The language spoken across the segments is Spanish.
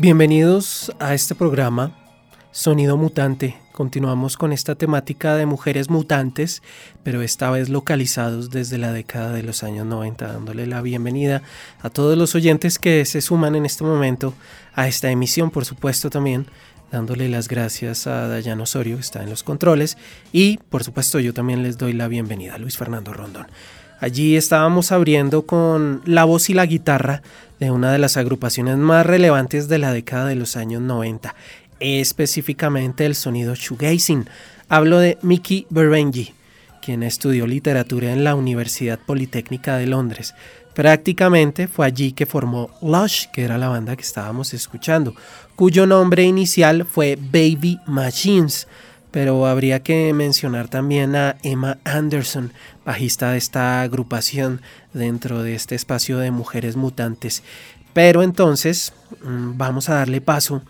Bienvenidos a este programa Sonido Mutante. Continuamos con esta temática de mujeres mutantes, pero esta vez localizados desde la década de los años 90, dándole la bienvenida a todos los oyentes que se suman en este momento a esta emisión, por supuesto también dándole las gracias a Dayan Osorio, que está en los controles, y por supuesto yo también les doy la bienvenida a Luis Fernando Rondón. Allí estábamos abriendo con la voz y la guitarra de una de las agrupaciones más relevantes de la década de los años 90, específicamente el sonido shoegazing. Hablo de Mickey Berbenji, quien estudió literatura en la Universidad Politécnica de Londres. Prácticamente fue allí que formó Lush, que era la banda que estábamos escuchando, cuyo nombre inicial fue Baby Machines pero habría que mencionar también a Emma Anderson, bajista de esta agrupación dentro de este espacio de mujeres mutantes. Pero entonces mm, vamos a darle paso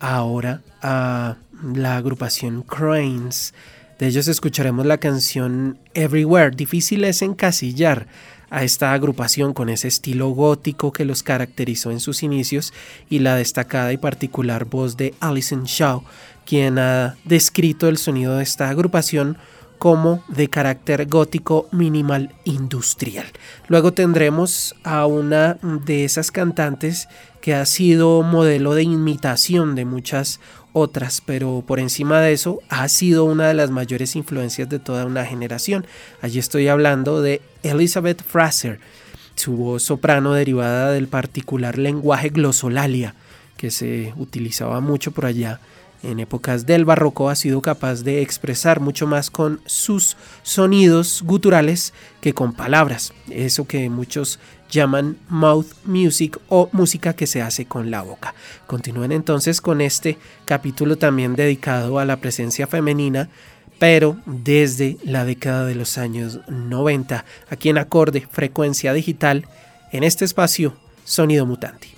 ahora a la agrupación Cranes. De ellos escucharemos la canción Everywhere. Difícil es encasillar a esta agrupación con ese estilo gótico que los caracterizó en sus inicios y la destacada y particular voz de Alison Shaw, quien ha descrito el sonido de esta agrupación como de carácter gótico minimal industrial. Luego tendremos a una de esas cantantes que ha sido modelo de imitación de muchas otras, pero por encima de eso ha sido una de las mayores influencias de toda una generación. Allí estoy hablando de Elizabeth Fraser, su voz soprano derivada del particular lenguaje glosolalia que se utilizaba mucho por allá en épocas del barroco ha sido capaz de expresar mucho más con sus sonidos guturales que con palabras, eso que muchos llaman mouth music o música que se hace con la boca. Continúen entonces con este capítulo también dedicado a la presencia femenina, pero desde la década de los años 90, aquí en acorde frecuencia digital, en este espacio Sonido Mutante.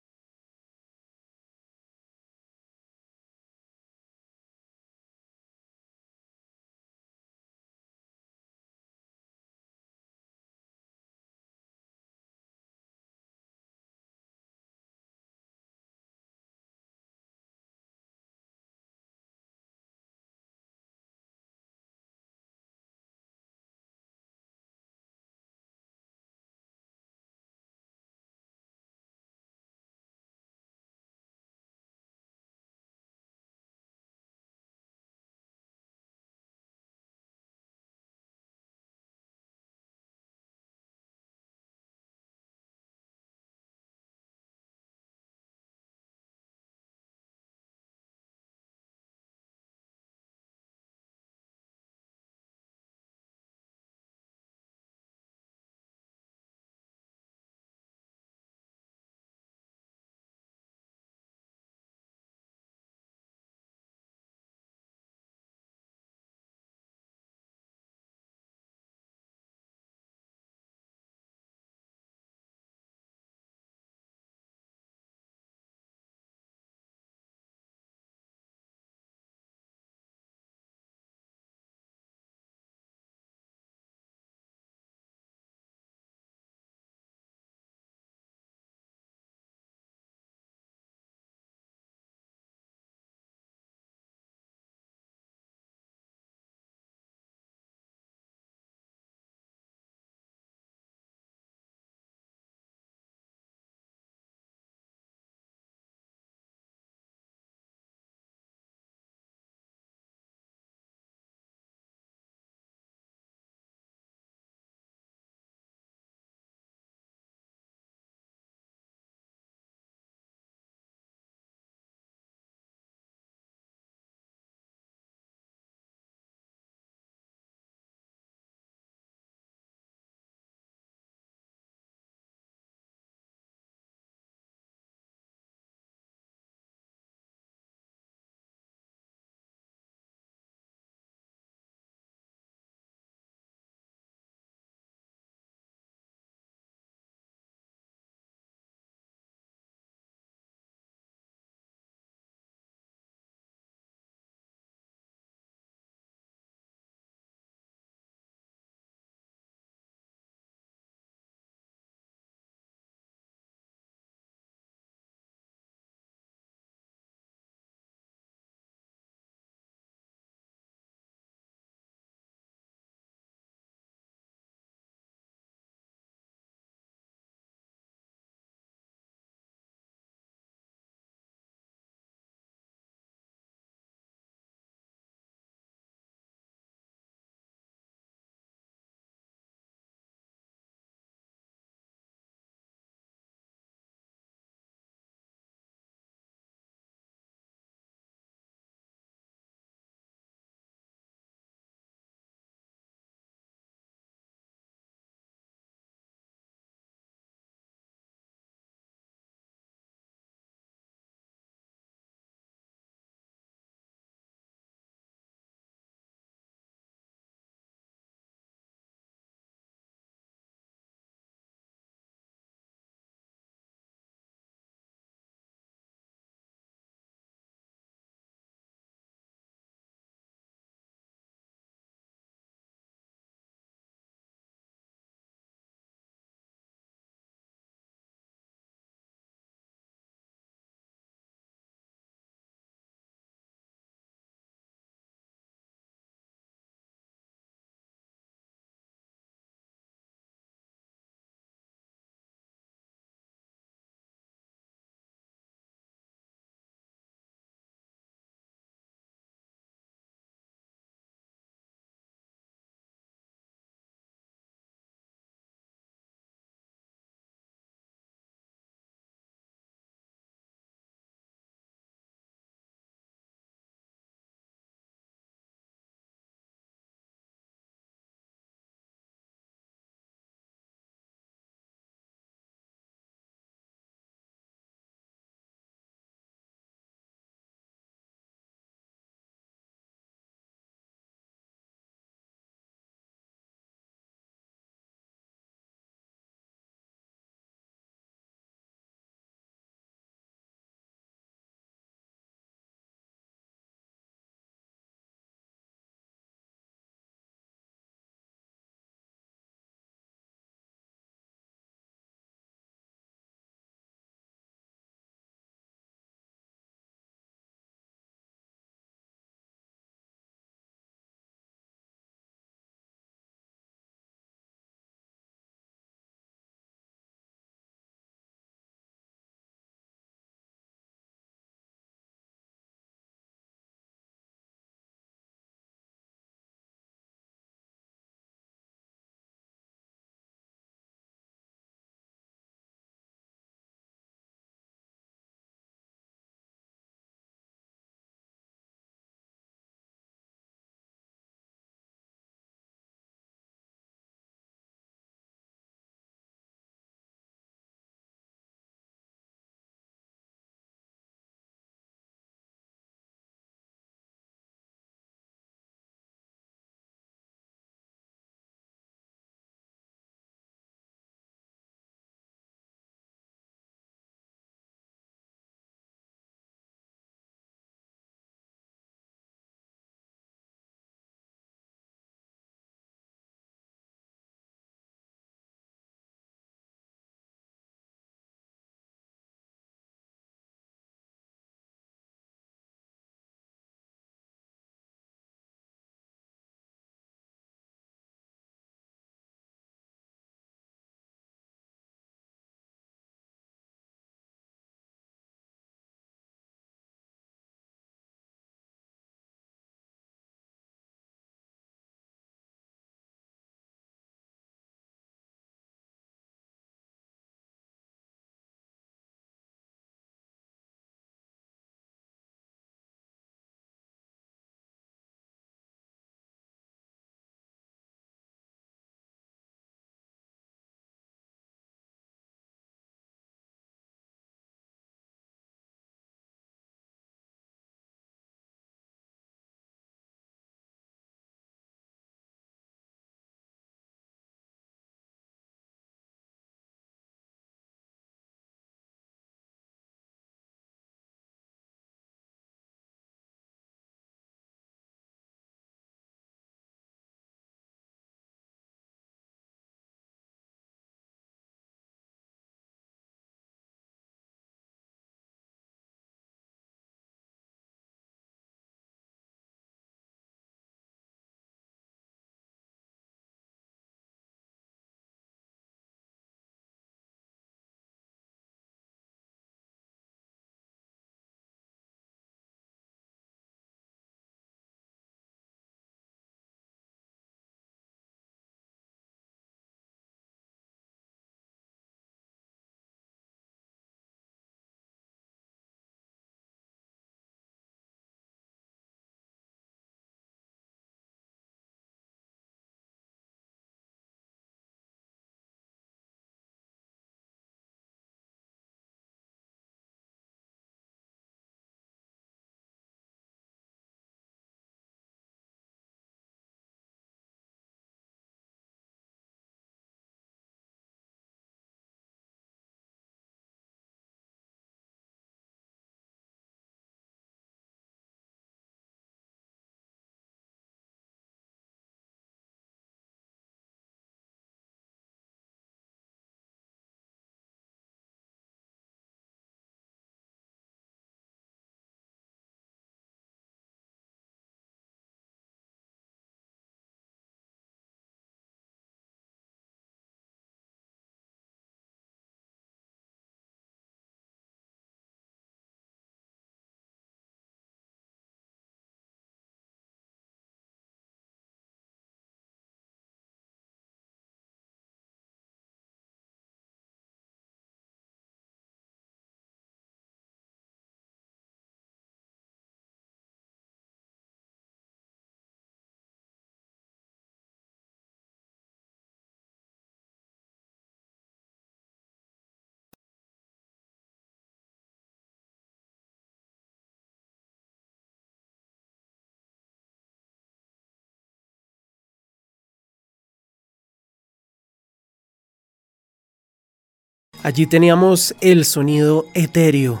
Allí teníamos el sonido etéreo,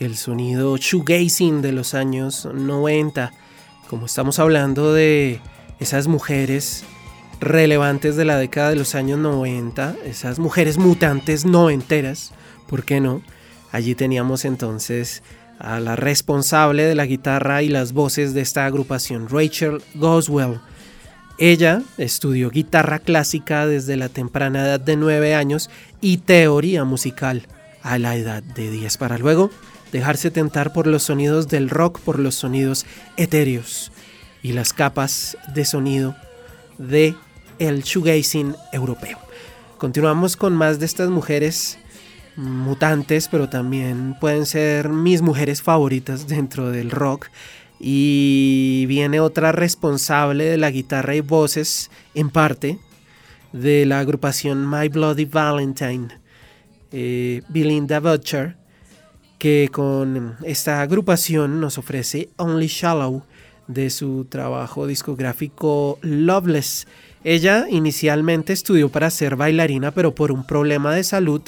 el sonido shoegazing de los años 90. Como estamos hablando de esas mujeres relevantes de la década de los años 90, esas mujeres mutantes noventeras, ¿por qué no? Allí teníamos entonces a la responsable de la guitarra y las voces de esta agrupación, Rachel Goswell. Ella estudió guitarra clásica desde la temprana edad de 9 años y teoría musical a la edad de 10 para luego dejarse tentar por los sonidos del rock, por los sonidos etéreos y las capas de sonido de el shoegazing europeo. Continuamos con más de estas mujeres mutantes, pero también pueden ser mis mujeres favoritas dentro del rock. Y viene otra responsable de la guitarra y voces, en parte, de la agrupación My Bloody Valentine, eh, Belinda Butcher, que con esta agrupación nos ofrece Only Shallow de su trabajo discográfico Loveless. Ella inicialmente estudió para ser bailarina, pero por un problema de salud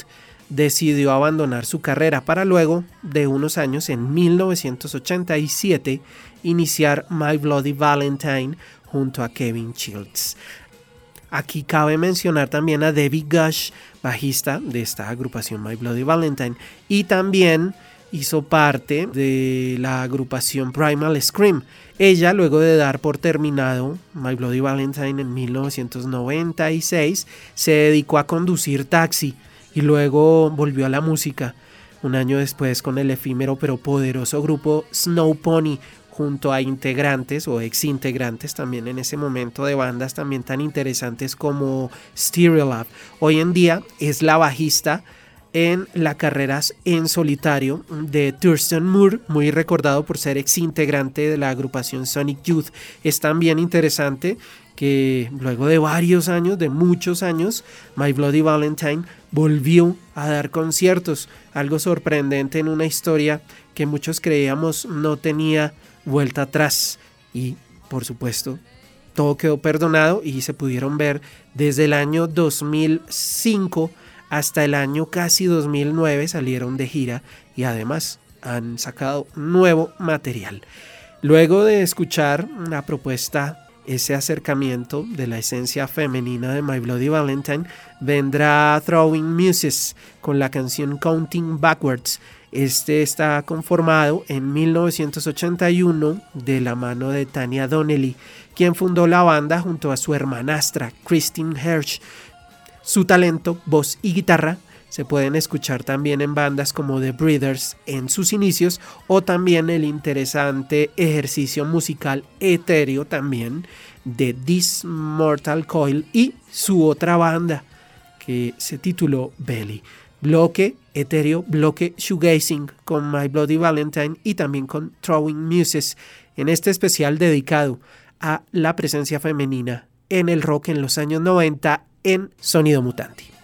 decidió abandonar su carrera para luego, de unos años, en 1987, iniciar My Bloody Valentine junto a Kevin Childs. Aquí cabe mencionar también a Debbie Gush, bajista de esta agrupación My Bloody Valentine, y también hizo parte de la agrupación Primal Scream. Ella, luego de dar por terminado My Bloody Valentine en 1996, se dedicó a conducir taxi y luego volvió a la música. Un año después con el efímero pero poderoso grupo Snow Pony, junto a integrantes o ex integrantes también en ese momento de bandas también tan interesantes como Stereolab. Hoy en día es la bajista en la carrera en solitario de Thurston Moore, muy recordado por ser ex integrante de la agrupación Sonic Youth. Es también interesante que luego de varios años, de muchos años, My Bloody Valentine volvió a dar conciertos, algo sorprendente en una historia que muchos creíamos no tenía vuelta atrás y por supuesto todo quedó perdonado y se pudieron ver desde el año 2005 hasta el año casi 2009 salieron de gira y además han sacado nuevo material. Luego de escuchar una propuesta ese acercamiento de la esencia femenina de My Bloody Valentine, vendrá Throwing Muses con la canción Counting Backwards. Este está conformado en 1981 de la mano de Tania Donnelly, quien fundó la banda junto a su hermanastra Christine Hirsch. Su talento, voz y guitarra se pueden escuchar también en bandas como The Breeders en sus inicios o también el interesante ejercicio musical etéreo también de This Mortal Coil y su otra banda que se tituló Belly. Bloque etéreo, bloque shoegazing con My Bloody Valentine y también con Throwing Muses en este especial dedicado a la presencia femenina en el rock en los años 90 en Sonido Mutante.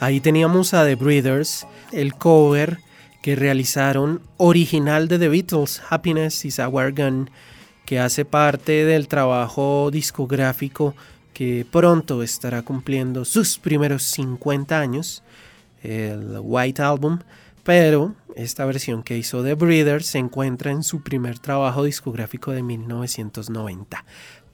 Ahí teníamos a The Breeders, el cover que realizaron original de The Beatles, Happiness is Our Gun, que hace parte del trabajo discográfico que pronto estará cumpliendo sus primeros 50 años, el White Album, pero esta versión que hizo The Breeders se encuentra en su primer trabajo discográfico de 1990,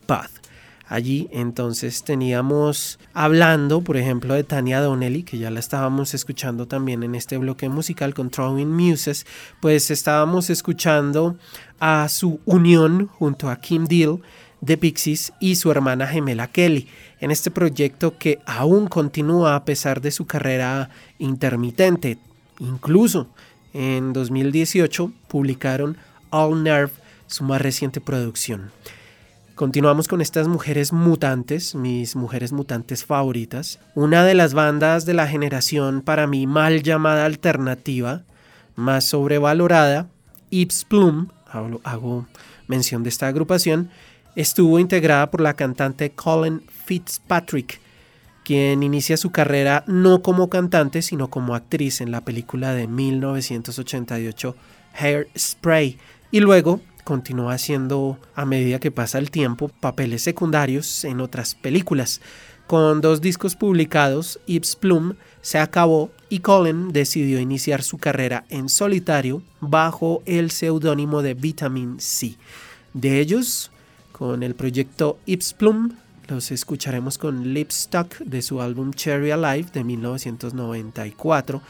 Path. Allí entonces teníamos hablando, por ejemplo, de Tania Donnelly, que ya la estábamos escuchando también en este bloque musical con Throwing Muses, pues estábamos escuchando a su unión junto a Kim Deal de Pixies y su hermana gemela Kelly, en este proyecto que aún continúa a pesar de su carrera intermitente. Incluso en 2018 publicaron All Nerve, su más reciente producción. Continuamos con estas mujeres mutantes, mis mujeres mutantes favoritas. Una de las bandas de la generación para mí mal llamada alternativa, más sobrevalorada, Ips Plum, hago mención de esta agrupación, estuvo integrada por la cantante Colin Fitzpatrick, quien inicia su carrera no como cantante, sino como actriz en la película de 1988 Hairspray, y luego continúa haciendo a medida que pasa el tiempo papeles secundarios en otras películas. Con dos discos publicados, Ips Plum se acabó y Colin decidió iniciar su carrera en solitario bajo el seudónimo de Vitamin C. De ellos, con el proyecto Ips Plum, los escucharemos con Lipstock de su álbum Cherry Alive de 1994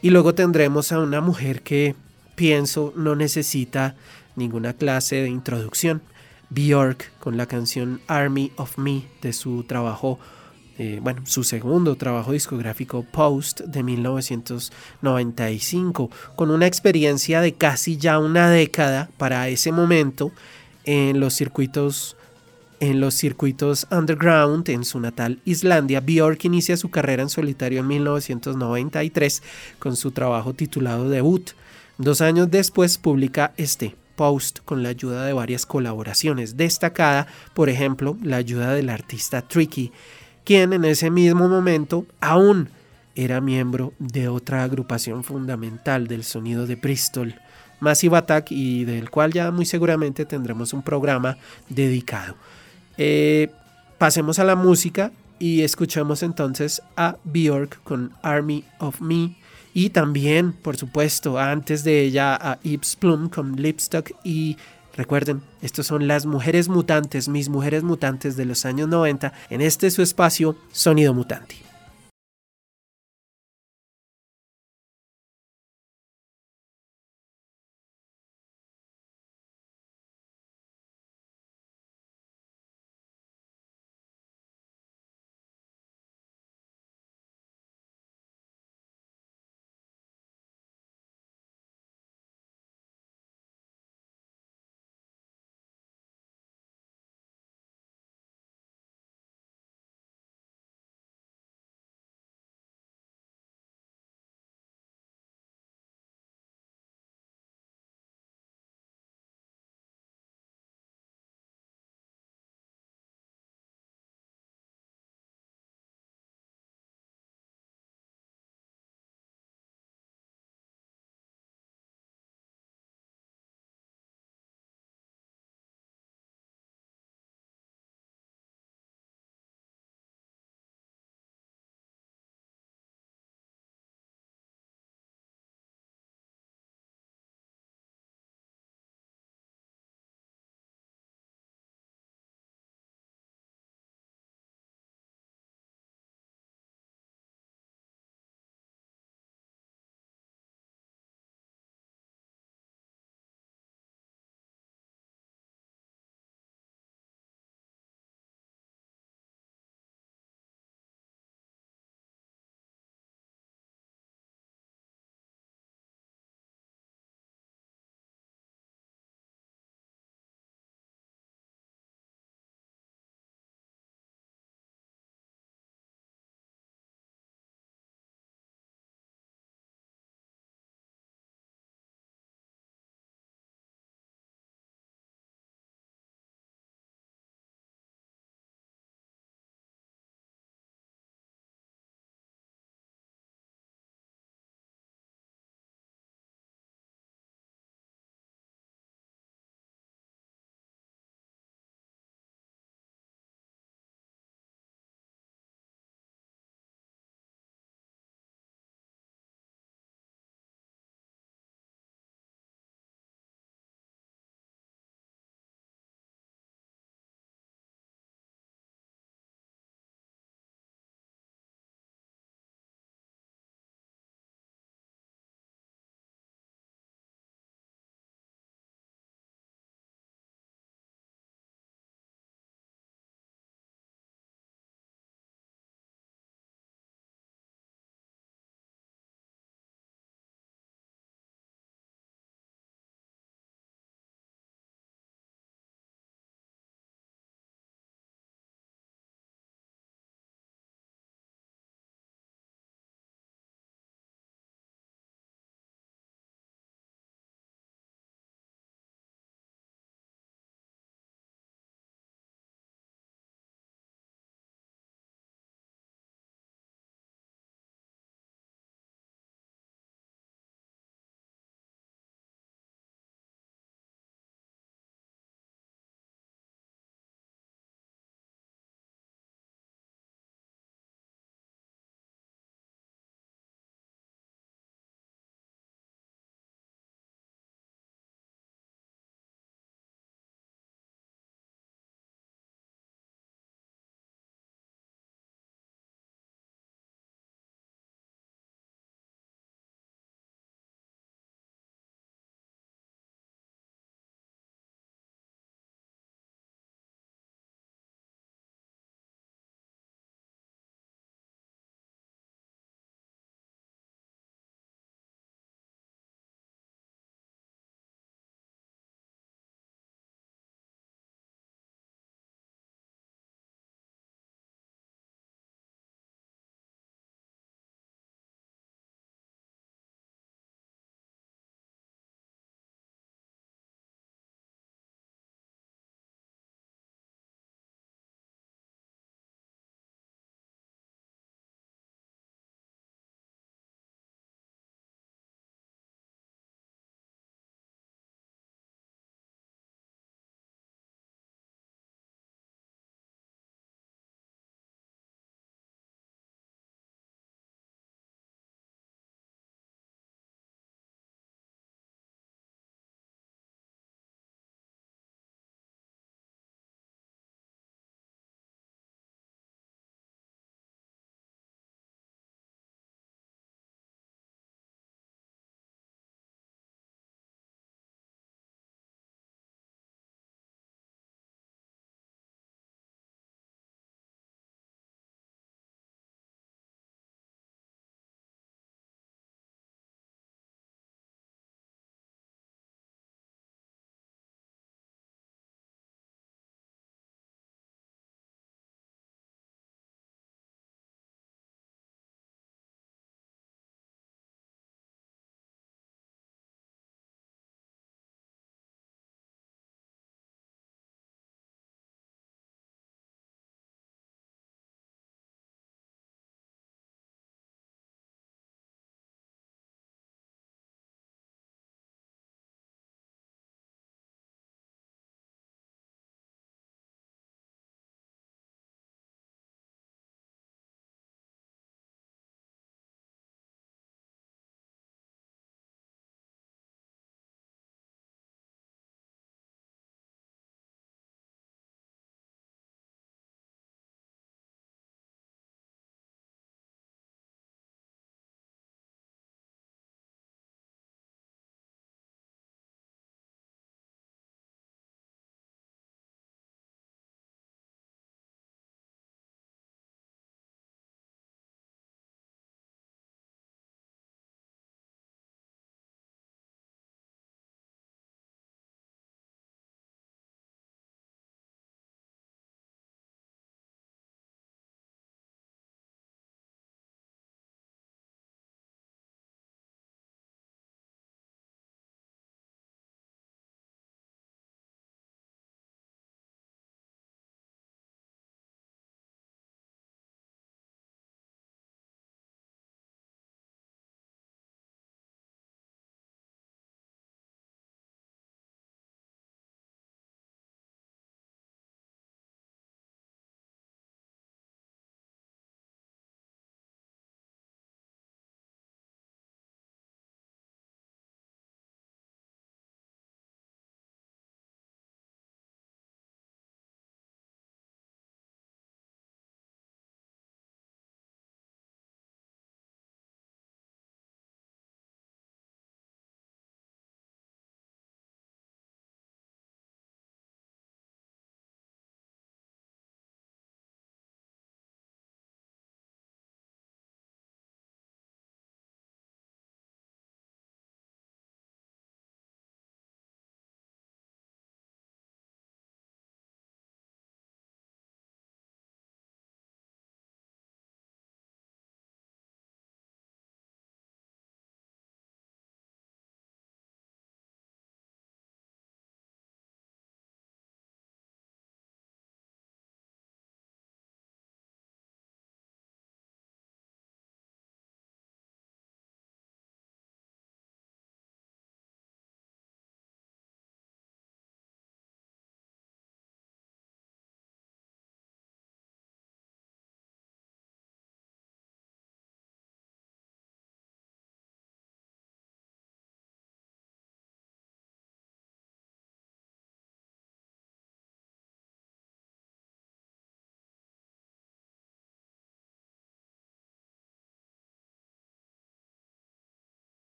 y luego tendremos a una mujer que pienso no necesita ninguna clase de introducción. Bjork con la canción Army of Me de su trabajo, eh, bueno, su segundo trabajo discográfico Post de 1995, con una experiencia de casi ya una década para ese momento en los circuitos en los circuitos underground en su natal Islandia, Bjork inicia su carrera en solitario en 1993 con su trabajo titulado Debut. Dos años después publica este, Post con la ayuda de varias colaboraciones, destacada por ejemplo la ayuda del artista Tricky, quien en ese mismo momento aún era miembro de otra agrupación fundamental del sonido de Bristol, Massive Attack, y del cual ya muy seguramente tendremos un programa dedicado. Eh, pasemos a la música y escuchamos entonces a Bjork con Army of Me y también, por supuesto, antes de ella a Ips Plum con Lipstock y Recuerden, estos son las mujeres mutantes, mis mujeres mutantes de los años 90, en este su espacio Sonido Mutante.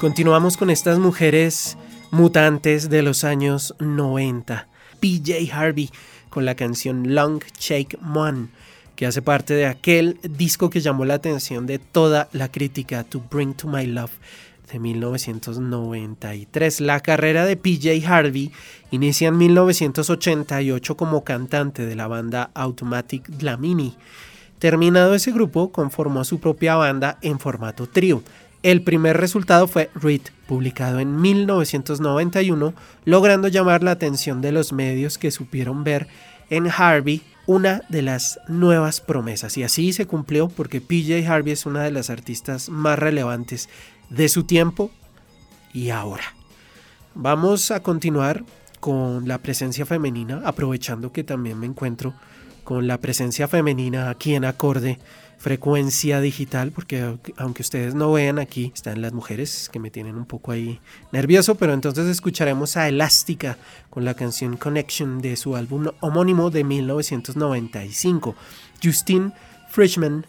Continuamos con estas mujeres mutantes de los años 90. PJ Harvey con la canción Long Shake One, que hace parte de aquel disco que llamó la atención de toda la crítica, To Bring to My Love de 1993. La carrera de PJ Harvey inicia en 1988 como cantante de la banda Automatic Dlamini. Terminado ese grupo, conformó su propia banda en formato trío. El primer resultado fue Read, publicado en 1991, logrando llamar la atención de los medios que supieron ver en Harvey una de las nuevas promesas. Y así se cumplió porque PJ Harvey es una de las artistas más relevantes de su tiempo y ahora. Vamos a continuar con la presencia femenina, aprovechando que también me encuentro con la presencia femenina aquí en acorde frecuencia digital, porque aunque ustedes no vean aquí, están las mujeres que me tienen un poco ahí nervioso, pero entonces escucharemos a Elástica con la canción Connection de su álbum homónimo de 1995. Justine Frischman,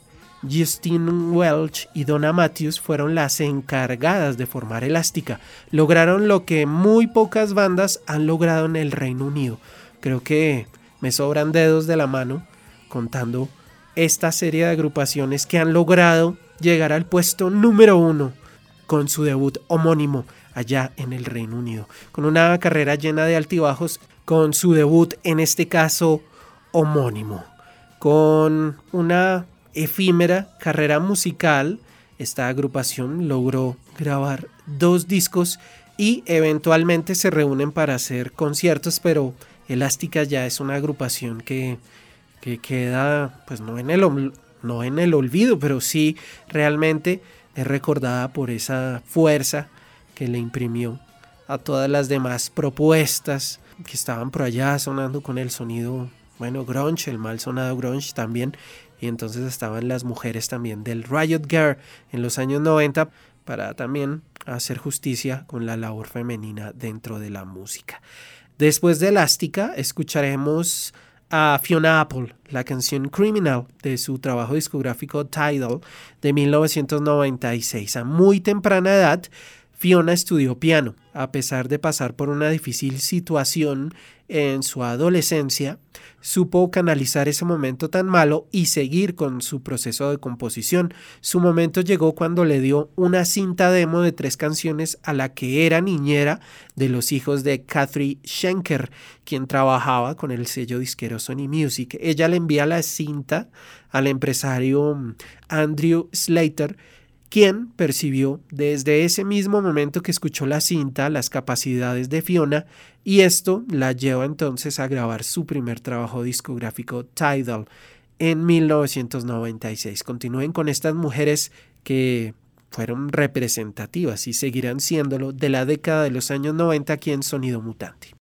Justine Welch y Donna Matthews fueron las encargadas de formar Elástica. Lograron lo que muy pocas bandas han logrado en el Reino Unido. Creo que me sobran dedos de la mano contando esta serie de agrupaciones que han logrado llegar al puesto número uno con su debut homónimo allá en el Reino Unido, con una carrera llena de altibajos, con su debut en este caso homónimo, con una efímera carrera musical, esta agrupación logró grabar dos discos y eventualmente se reúnen para hacer conciertos, pero Elástica ya es una agrupación que que queda pues no en el, no en el olvido, pero sí realmente es recordada por esa fuerza que le imprimió a todas las demás propuestas que estaban por allá sonando con el sonido, bueno, grunge, el mal sonado grunge también, y entonces estaban las mujeres también del Riot Girl en los años 90 para también hacer justicia con la labor femenina dentro de la música. Después de Elástica escucharemos a Fiona Apple la canción Criminal de su trabajo discográfico Tidal de 1996. A muy temprana edad, Fiona estudió piano. A pesar de pasar por una difícil situación en su adolescencia, supo canalizar ese momento tan malo y seguir con su proceso de composición. Su momento llegó cuando le dio una cinta demo de tres canciones a la que era niñera de los hijos de Catherine Schenker, quien trabajaba con el sello disquero Sony Music. Ella le envía la cinta al empresario Andrew Slater, quien percibió desde ese mismo momento que escuchó la cinta las capacidades de Fiona y esto la lleva entonces a grabar su primer trabajo discográfico Tidal en 1996. Continúen con estas mujeres que fueron representativas y seguirán siéndolo de la década de los años 90 aquí en Sonido Mutante.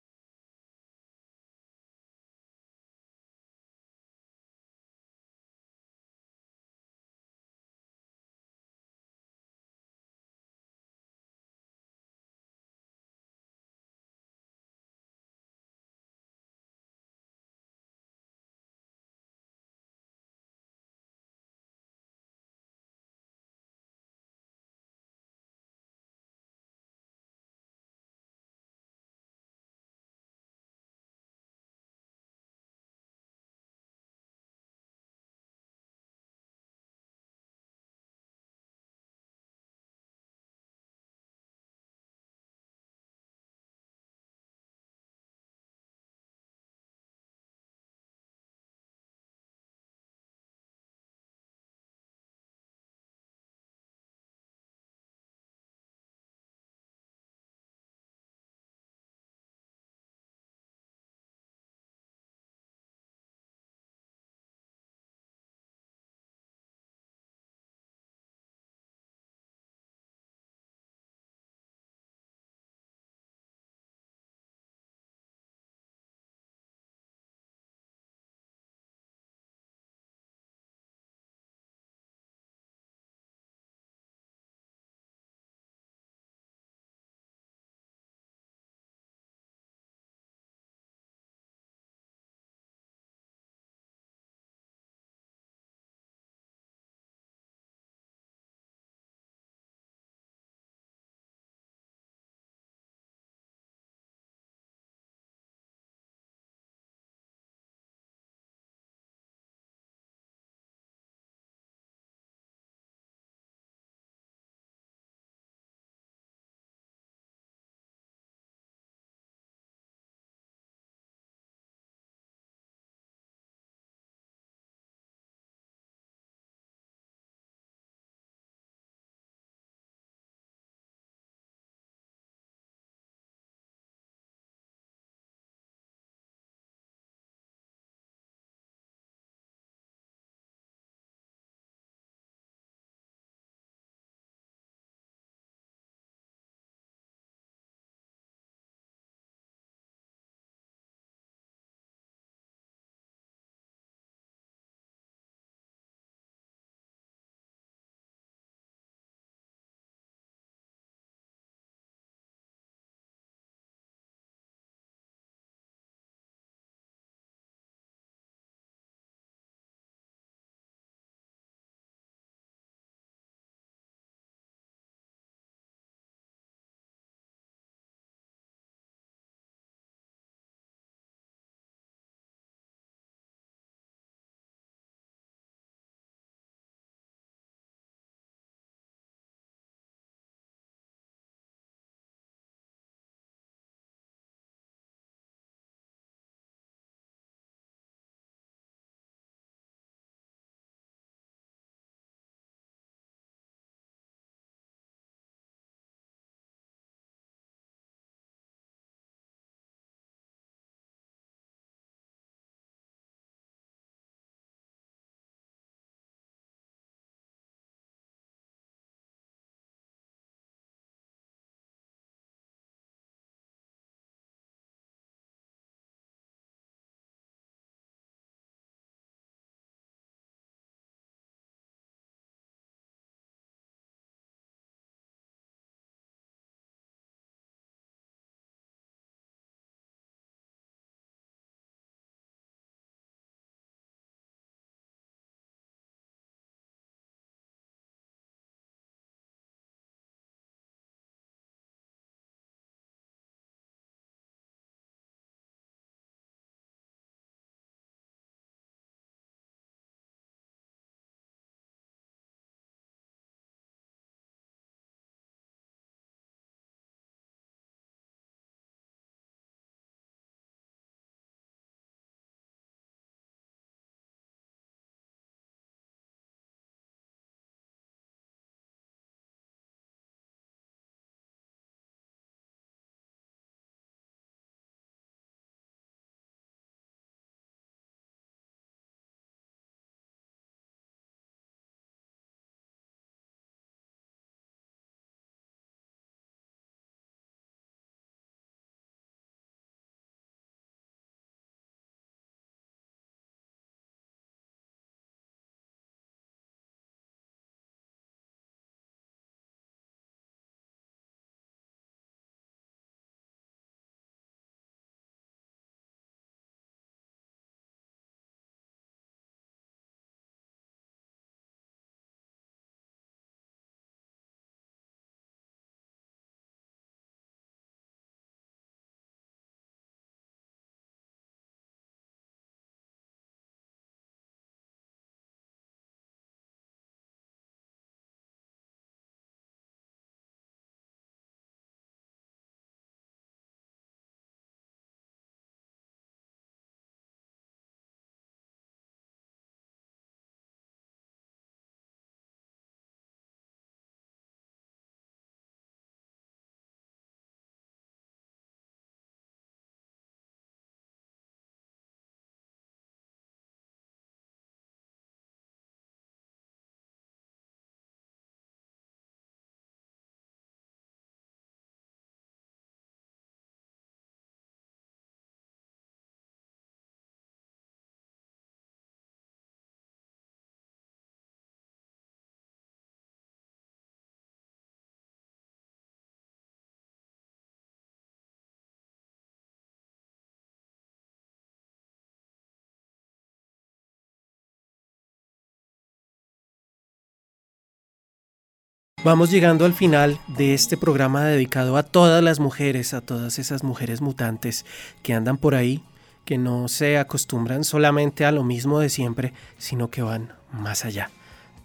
Vamos llegando al final de este programa dedicado a todas las mujeres, a todas esas mujeres mutantes que andan por ahí, que no se acostumbran solamente a lo mismo de siempre, sino que van más allá.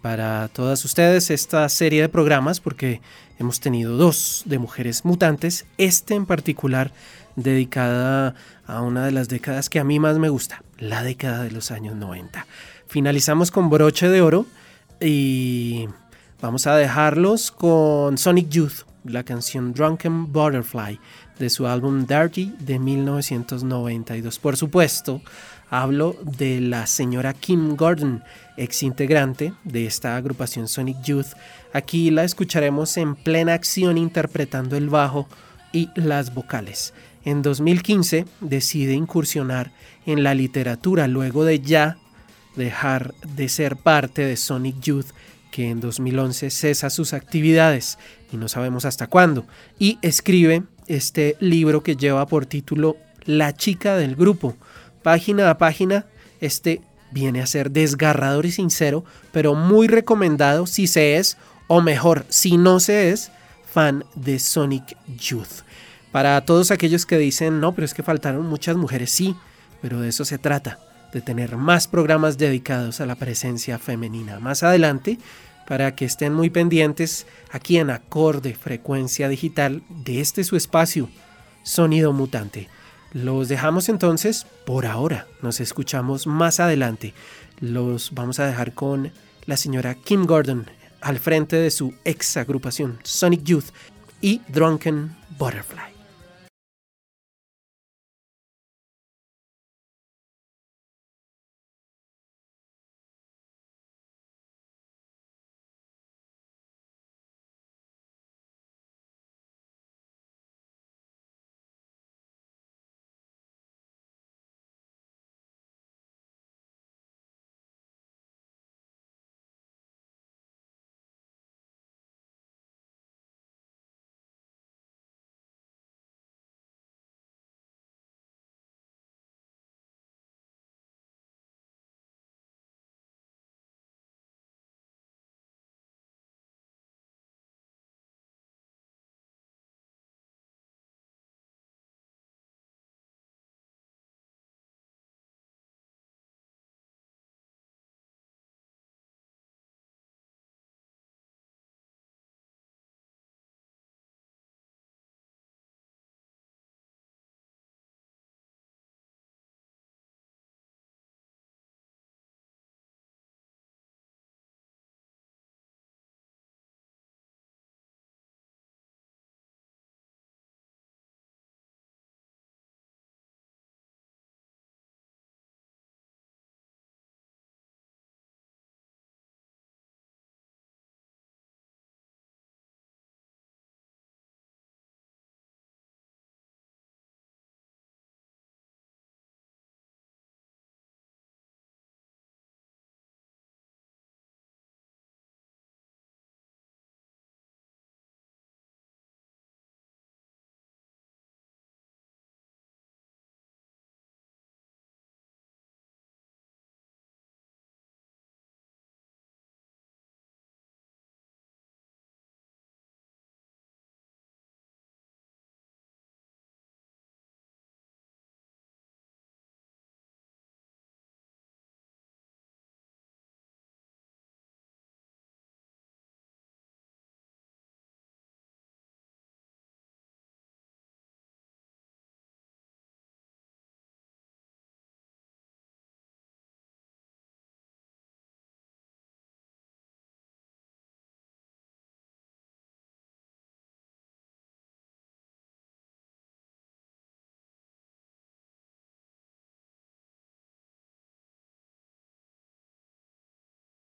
Para todas ustedes esta serie de programas, porque hemos tenido dos de mujeres mutantes, este en particular dedicada a una de las décadas que a mí más me gusta, la década de los años 90. Finalizamos con broche de oro y Vamos a dejarlos con Sonic Youth, la canción Drunken Butterfly de su álbum Dirty de 1992. Por supuesto, hablo de la señora Kim Gordon, ex integrante de esta agrupación Sonic Youth. Aquí la escucharemos en plena acción interpretando el bajo y las vocales. En 2015 decide incursionar en la literatura luego de ya dejar de ser parte de Sonic Youth que en 2011 cesa sus actividades y no sabemos hasta cuándo, y escribe este libro que lleva por título La chica del grupo. Página a página, este viene a ser desgarrador y sincero, pero muy recomendado si se es, o mejor, si no se es, fan de Sonic Youth. Para todos aquellos que dicen, no, pero es que faltaron muchas mujeres, sí, pero de eso se trata de tener más programas dedicados a la presencia femenina. Más adelante, para que estén muy pendientes aquí en acorde frecuencia digital de este su espacio, Sonido Mutante. Los dejamos entonces por ahora, nos escuchamos más adelante. Los vamos a dejar con la señora Kim Gordon al frente de su ex agrupación Sonic Youth y Drunken Butterfly.